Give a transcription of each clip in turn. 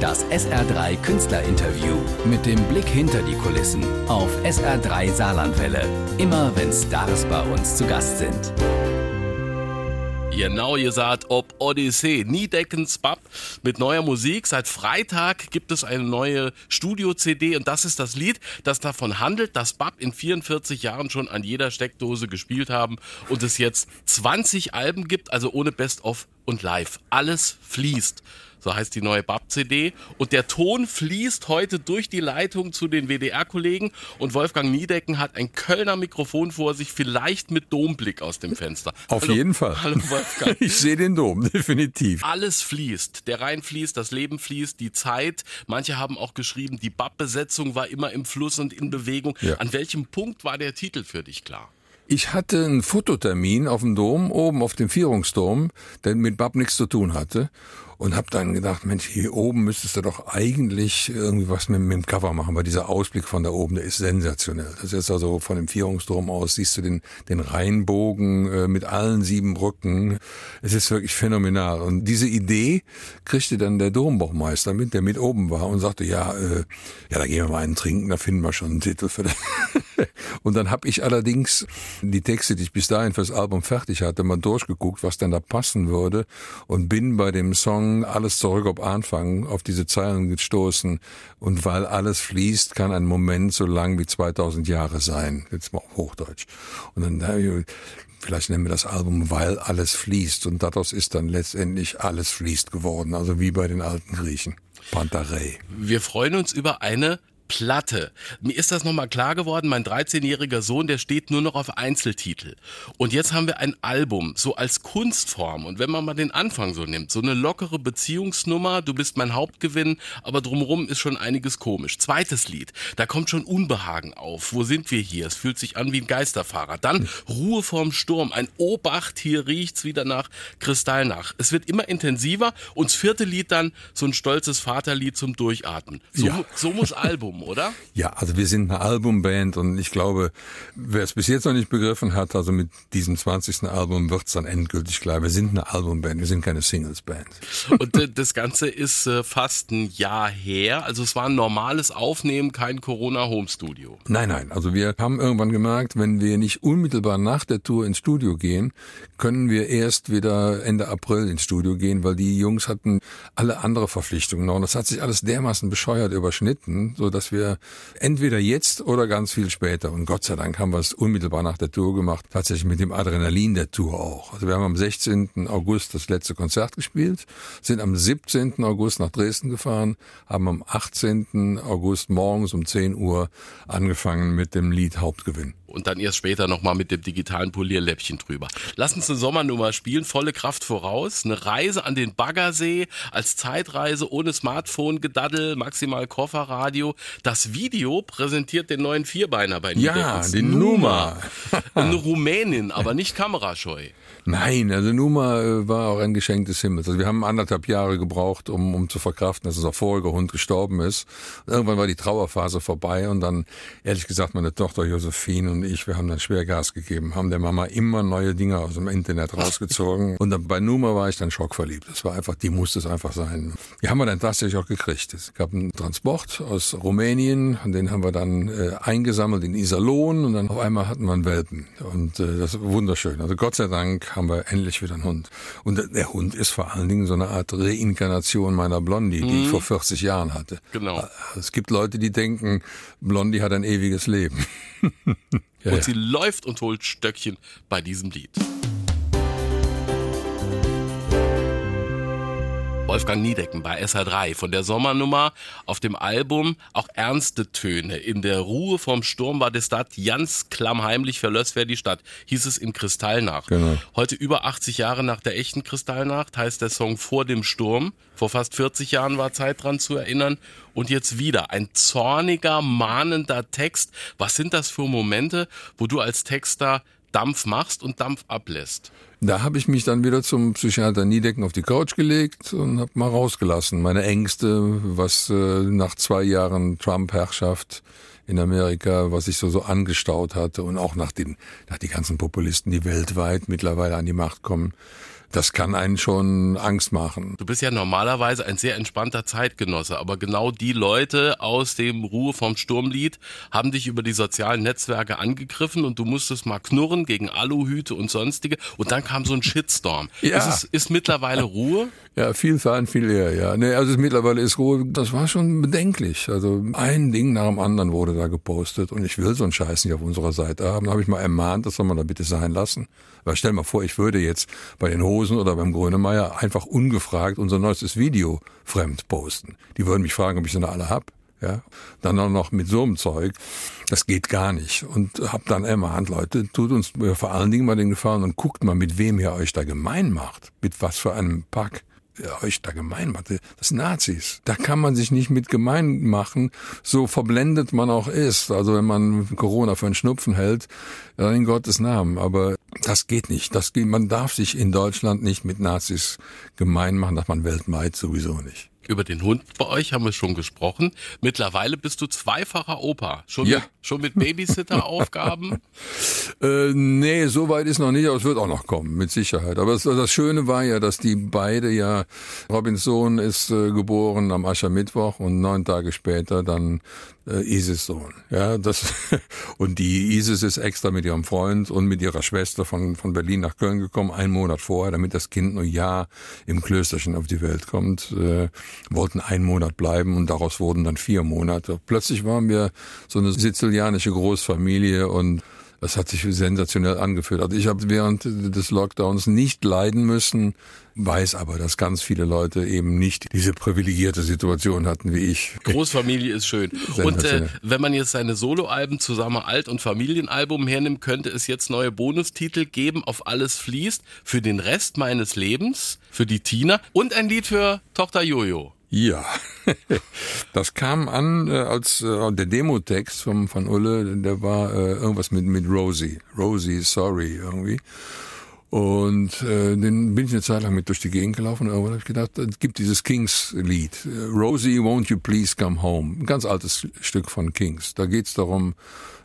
Das SR3 Künstlerinterview mit dem Blick hinter die Kulissen auf SR3 Saarlandwelle. Immer wenn Stars bei uns zu Gast sind. Genau, ihr sagt, ob Odyssee, Niedeckens Bab mit neuer Musik. Seit Freitag gibt es eine neue Studio-CD und das ist das Lied, das davon handelt, dass Bab in 44 Jahren schon an jeder Steckdose gespielt haben und es jetzt 20 Alben gibt, also ohne Best-of und Live. Alles fließt so heißt die neue BAP-CD. Und der Ton fließt heute durch die Leitung zu den WDR-Kollegen und Wolfgang Niedecken hat ein Kölner Mikrofon vor sich, vielleicht mit Domblick aus dem Fenster. Auf hallo, jeden Fall. Hallo Wolfgang. Ich sehe den Dom, definitiv. Alles fließt. Der Rhein fließt, das Leben fließt, die Zeit. Manche haben auch geschrieben, die BAP-Besetzung war immer im Fluss und in Bewegung. Ja. An welchem Punkt war der Titel für dich klar? Ich hatte einen Fototermin auf dem Dom, oben auf dem Vierungsdom, der mit BAP nichts zu tun hatte und habe dann gedacht, Mensch, hier oben müsstest du doch eigentlich irgendwie was mit, mit dem Cover machen, weil dieser Ausblick von da oben, der ist sensationell. Das ist also von dem Vierungsturm aus, siehst du den, den Rheinbogen äh, mit allen sieben Brücken. Es ist wirklich phänomenal. Und diese Idee kriegte dann der Dombauchmeister mit, der mit oben war und sagte, ja, äh, ja, da gehen wir mal einen trinken, da finden wir schon einen Titel für das. und dann habe ich allerdings die Texte, die ich bis dahin fürs Album fertig hatte, mal durchgeguckt, was denn da passen würde und bin bei dem Song alles zurück ob Anfang, auf diese Zeilen gestoßen. Und weil alles fließt, kann ein Moment so lang wie 2000 Jahre sein. Jetzt mal Hochdeutsch. Und dann, vielleicht nennen wir das Album Weil alles fließt. Und daraus ist dann letztendlich alles fließt geworden. Also wie bei den alten Griechen. Pantarei. Wir freuen uns über eine Platte. Mir ist das nochmal klar geworden, mein 13-jähriger Sohn, der steht nur noch auf Einzeltitel. Und jetzt haben wir ein Album, so als Kunstform. Und wenn man mal den Anfang so nimmt, so eine lockere Beziehungsnummer, du bist mein Hauptgewinn, aber drumherum ist schon einiges komisch. Zweites Lied, da kommt schon Unbehagen auf. Wo sind wir hier? Es fühlt sich an wie ein Geisterfahrer. Dann Ruhe vorm Sturm, ein Obacht, hier riecht's wieder nach Kristallnach. Es wird immer intensiver und das vierte Lied dann so ein stolzes Vaterlied zum Durchatmen. So, ja. so muss Album. Album, oder? Ja, also wir sind eine Albumband und ich glaube, wer es bis jetzt noch nicht begriffen hat, also mit diesem 20. Album wird es dann endgültig klar. Wir sind eine Albumband, wir sind keine Singles-Band. Und äh, das Ganze ist äh, fast ein Jahr her. Also es war ein normales Aufnehmen, kein Corona-Home-Studio. Nein, nein. Also wir haben irgendwann gemerkt, wenn wir nicht unmittelbar nach der Tour ins Studio gehen, können wir erst wieder Ende April ins Studio gehen, weil die Jungs hatten alle andere Verpflichtungen noch. Und das hat sich alles dermaßen bescheuert überschnitten, so dass wir entweder jetzt oder ganz viel später, und Gott sei Dank haben wir es unmittelbar nach der Tour gemacht, tatsächlich mit dem Adrenalin der Tour auch. Also wir haben am 16. August das letzte Konzert gespielt, sind am 17. August nach Dresden gefahren, haben am 18. August morgens um 10 Uhr angefangen mit dem Lied Hauptgewinn und dann erst später nochmal mit dem digitalen Polierläppchen drüber. Lass uns eine Sommernummer spielen, volle Kraft voraus, eine Reise an den Baggersee als Zeitreise ohne Smartphone, Gedaddel, maximal Kofferradio. Das Video präsentiert den neuen Vierbeiner bei Ja, den Numa. Eine Rumänin, aber nicht kamerascheu. Nein, also Numa äh, war auch ein Geschenk des Himmels. Also wir haben anderthalb Jahre gebraucht, um, um zu verkraften, dass unser voriger Hund gestorben ist. Irgendwann war die Trauerphase vorbei und dann, ehrlich gesagt, meine Tochter Josephine und ich, wir haben dann schwer Gas gegeben, haben der Mama immer neue Dinge aus dem Internet rausgezogen. und dann, bei Numa war ich dann schockverliebt. Das war einfach, die musste es einfach sein. Die haben wir dann tatsächlich auch gekriegt. Es gab einen Transport aus Rumänien, und den haben wir dann äh, eingesammelt in Iserlohn und dann auf einmal hatten wir einen Welpen. Und äh, das war wunderschön. Also Gott sei Dank haben wir endlich wieder einen Hund. Und der Hund ist vor allen Dingen so eine Art Reinkarnation meiner Blondie, die ich mhm. vor 40 Jahren hatte. Genau. Es gibt Leute, die denken, Blondie hat ein ewiges Leben. ja, und ja. sie läuft und holt Stöckchen bei diesem Lied. Wolfgang Niedecken bei SH3 von der Sommernummer auf dem Album auch ernste Töne. In der Ruhe vom Sturm war die Stadt ganz klammheimlich verlösst wer die Stadt, hieß es in Kristallnacht. Genau. Heute über 80 Jahre nach der echten Kristallnacht heißt der Song Vor dem Sturm. Vor fast 40 Jahren war Zeit dran zu erinnern. Und jetzt wieder ein zorniger, mahnender Text. Was sind das für Momente, wo du als Texter Dampf machst und Dampf ablässt? Da habe ich mich dann wieder zum Psychiater Niedecken auf die Couch gelegt und habe mal rausgelassen. Meine Ängste, was äh, nach zwei Jahren Trump-Herrschaft in Amerika, was sich so, so angestaut hatte und auch nach den, nach die ganzen Populisten, die weltweit mittlerweile an die Macht kommen, das kann einen schon Angst machen. Du bist ja normalerweise ein sehr entspannter Zeitgenosse, aber genau die Leute aus dem Ruhe vom Sturmlied haben dich über die sozialen Netzwerke angegriffen und du musstest mal knurren gegen Aluhüte und sonstige und dann kam so ein Shitstorm. Ja. Ist, es, ist mittlerweile Ruhe? Ja, viel Zahlen, viel eher, ja. Nee, also mittlerweile ist Ruhe, das war schon bedenklich. Also ein Ding nach dem anderen wurde da gepostet und ich will so einen Scheiß nicht auf unserer Seite haben. Da habe ich mal ermahnt, das soll man da bitte sein lassen. Weil stell mal vor, ich würde jetzt bei den Hosen oder beim Grönemeyer einfach ungefragt unser neuestes Video fremd posten. Die würden mich fragen, ob ich sie noch alle hab. Ja, dann auch noch mit so einem Zeug, das geht gar nicht. Und hab dann ermahnt, Leute, tut uns vor allen Dingen mal den Gefallen und guckt mal, mit wem ihr euch da gemein macht. Mit was für einem Pack ihr euch da gemein macht. Das sind Nazis. Da kann man sich nicht mit gemein machen, so verblendet man auch ist. Also wenn man Corona für einen Schnupfen hält, ja, in Gottes Namen. Aber das geht nicht. Das man darf sich in Deutschland nicht mit Nazis gemein machen, das man weltweit sowieso nicht. Über den Hund bei euch haben wir schon gesprochen. Mittlerweile bist du zweifacher Opa. Schon, Ja. mit, schon mit Babysitter-Aufgaben. Äh, nee, so weit ist noch nicht, aber es wird auch noch kommen, mit Sicherheit. Aber das, das Schöne war ja, dass die beide ja, Robins Sohn ist äh, geboren am Aschermittwoch und neun Tage später dann äh, Isis Sohn. Ja, das, und die Isis ist extra mit ihrem Freund und mit ihrer Schwester von, von Berlin nach Köln gekommen, einen Monat vorher, damit das Kind nur ja im Klösterchen auf die Welt kommt, äh, wollten einen Monat bleiben und daraus wurden dann vier Monate. Plötzlich waren wir so eine sizilianische Großfamilie und das hat sich sensationell angefühlt. Also ich habe während des Lockdowns nicht leiden müssen, weiß aber, dass ganz viele Leute eben nicht diese privilegierte Situation hatten wie ich. Großfamilie ist schön. Und äh, wenn man jetzt seine Soloalben zusammen Alt- und Familienalbum hernimmt, könnte es jetzt neue Bonustitel geben, auf alles fließt, für den Rest meines Lebens, für die Tina und ein Lied für Tochter Jojo. Ja, das kam an äh, als äh, der Demotext vom, von Ulle, der war äh, irgendwas mit, mit Rosie. Rosie, sorry, irgendwie. Und äh, den bin ich eine Zeit lang mit durch die Gegend gelaufen und irgendwann habe ich gedacht, es gibt dieses Kings-Lied. Rosie, won't you please come home? Ein ganz altes Stück von Kings. Da geht's darum,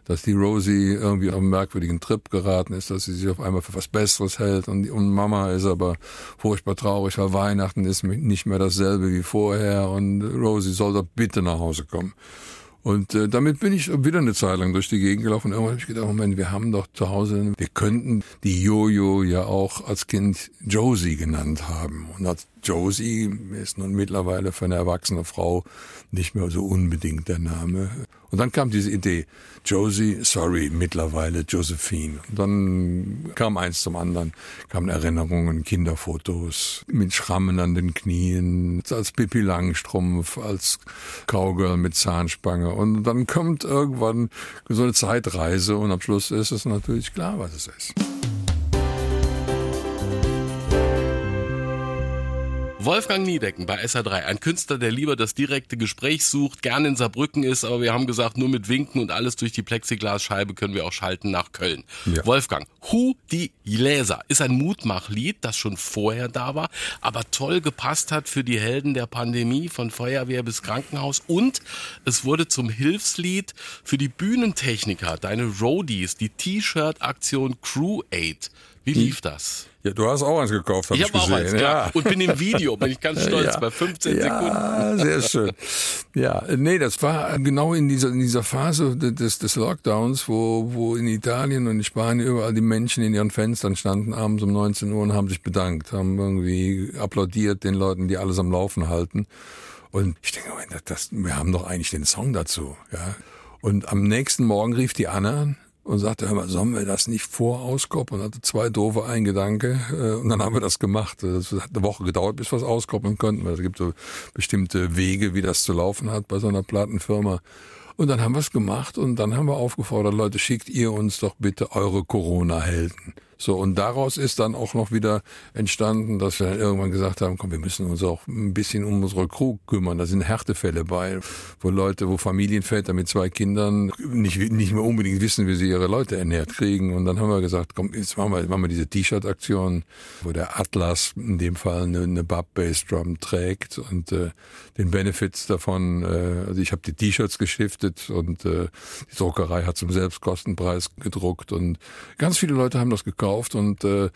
dass die Rosie irgendwie auf einen merkwürdigen Trip geraten ist, dass sie sich auf einmal für was Besseres hält und, und Mama ist aber furchtbar traurig, weil Weihnachten ist nicht mehr dasselbe wie vorher und Rosie soll doch bitte nach Hause kommen. Und äh, damit bin ich wieder eine Zeit lang durch die Gegend gelaufen. Und irgendwann habe ich gedacht, Moment, wir haben doch zu Hause, wir könnten die Jojo ja auch als Kind Josie genannt haben. Und als Josie ist nun mittlerweile für eine erwachsene Frau nicht mehr so unbedingt der Name. Und dann kam diese Idee, Josie, sorry, mittlerweile Josephine. Und dann kam eins zum anderen, kamen Erinnerungen, Kinderfotos mit Schrammen an den Knien, als Pippi Langstrumpf, als Cowgirl mit Zahnspange. Und dann kommt irgendwann so eine Zeitreise und am Schluss ist es natürlich klar, was es ist. Wolfgang Niedecken bei SA3, ein Künstler, der lieber das direkte Gespräch sucht, gerne in Saarbrücken ist, aber wir haben gesagt, nur mit Winken und alles durch die Plexiglasscheibe können wir auch schalten nach Köln. Ja. Wolfgang, Hu die Gläser ist ein Mutmachlied, das schon vorher da war, aber toll gepasst hat für die Helden der Pandemie, von Feuerwehr bis Krankenhaus und es wurde zum Hilfslied für die Bühnentechniker, deine Roadies, die T-Shirt-Aktion Crew Aid. Wie lief das? Ja, du hast auch eins gekauft, hab Ich ich, habe auch gesehen. eins. Ja. Und bin im Video, bin ich ganz stolz, bei 15 Sekunden. Ja, sehr schön. Ja, nee, das war genau in dieser, in dieser Phase des, des Lockdowns, wo, wo in Italien und in Spanien überall die Menschen in ihren Fenstern standen, abends um 19 Uhr und haben sich bedankt, haben irgendwie applaudiert den Leuten, die alles am Laufen halten. Und ich denke, Moment, das, wir haben doch eigentlich den Song dazu, ja. Und am nächsten Morgen rief die Anna an und sagte, hör mal, sollen wir das nicht vorauskoppeln? Und hatte zwei doofe Eingedanke äh, und dann haben wir das gemacht. Das hat eine Woche gedauert, bis wir es auskoppeln konnten, weil es gibt so bestimmte Wege, wie das zu laufen hat bei so einer Plattenfirma. Und dann haben wir es gemacht und dann haben wir aufgefordert, Leute, schickt ihr uns doch bitte eure Corona-Helden. So, und daraus ist dann auch noch wieder entstanden, dass wir dann irgendwann gesagt haben, komm, wir müssen uns auch ein bisschen um unsere Crew kümmern. Da sind Härtefälle bei, wo Leute, wo Familienväter mit zwei Kindern nicht, nicht mehr unbedingt wissen, wie sie ihre Leute ernährt kriegen. Und dann haben wir gesagt, komm, jetzt machen wir, machen wir diese T-Shirt-Aktion, wo der Atlas in dem Fall eine, eine Bub-Bass-Drum trägt und äh, den Benefits davon, äh, also ich habe die T-Shirts gestiftet, beschriftet und äh, die Druckerei hat zum Selbstkostenpreis gedruckt und ganz viele Leute haben das gekauft und äh,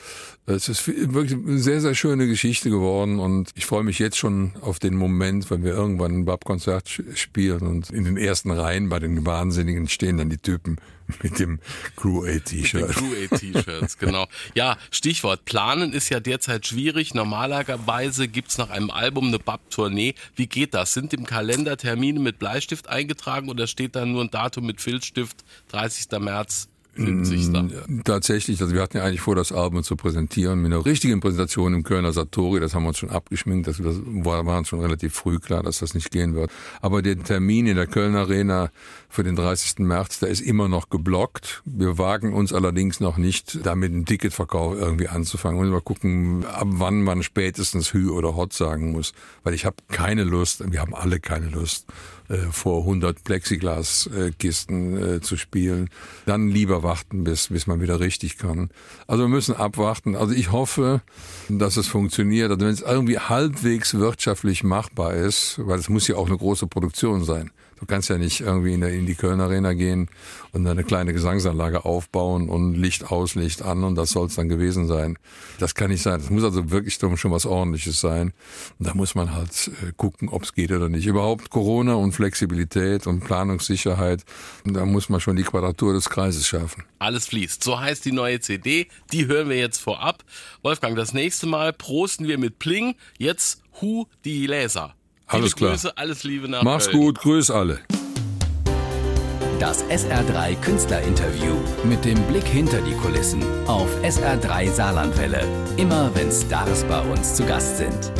es ist wirklich eine sehr, sehr schöne Geschichte geworden und ich freue mich jetzt schon auf den Moment, wenn wir irgendwann ein Bab-Konzert spielen und in den ersten Reihen bei den Wahnsinnigen stehen dann die Typen mit dem Crew A-T-Shirt. Crew A-T-Shirts, genau. Ja, Stichwort Planen ist ja derzeit schwierig. Normalerweise gibt's nach einem Album eine Bab-Tournee. Wie geht das? Sind im Kalender Termine mit Bleistift eingetragen oder steht da nur ein Datum mit Filzstift, 30. März 70. Mm, tatsächlich, also wir hatten ja eigentlich vor, das Album zu präsentieren mit einer richtigen Präsentation im Kölner Satori. Das haben wir uns schon abgeschminkt. Das, war, war uns schon relativ früh klar, dass das nicht gehen wird. Aber der Termin in der Kölner Arena für den 30. März, der ist immer noch geblockt. Wir wagen uns allerdings noch nicht, damit einen Ticketverkauf irgendwie anzufangen. Und mal gucken, ab wann man spätestens Hü oder Hot sagen muss. Weil ich habe keine Lust, wir haben alle keine Lust, äh, vor 100 Plexiglaskisten äh, zu spielen. Dann lieber warten, bis, bis man wieder richtig kann. Also wir müssen abwarten. Also ich hoffe, dass es funktioniert. Also wenn es irgendwie halbwegs wirtschaftlich machbar ist, weil es muss ja auch eine große Produktion sein. Du kannst ja nicht irgendwie in, der, in die Köln Arena gehen und eine kleine Gesangsanlage aufbauen und Licht aus, Licht an und das soll es dann gewesen sein. Das kann nicht sein. Das muss also wirklich schon was ordentliches sein. Und da muss man halt äh, gucken, ob es geht oder nicht. Überhaupt Corona und Flexibilität und Planungssicherheit, da muss man schon die Quadratur des Kreises schaffen. Alles fließt. So heißt die neue CD. Die hören wir jetzt vorab. Wolfgang, das nächste Mal prosten wir mit Pling. Jetzt Hu die Laser. Alles klar. Grüße, alles Liebe nach Mach's Köln. gut, grüß alle. Das SR3 Künstlerinterview mit dem Blick hinter die Kulissen auf SR3 Saarlandwelle. Immer wenn Stars bei uns zu Gast sind.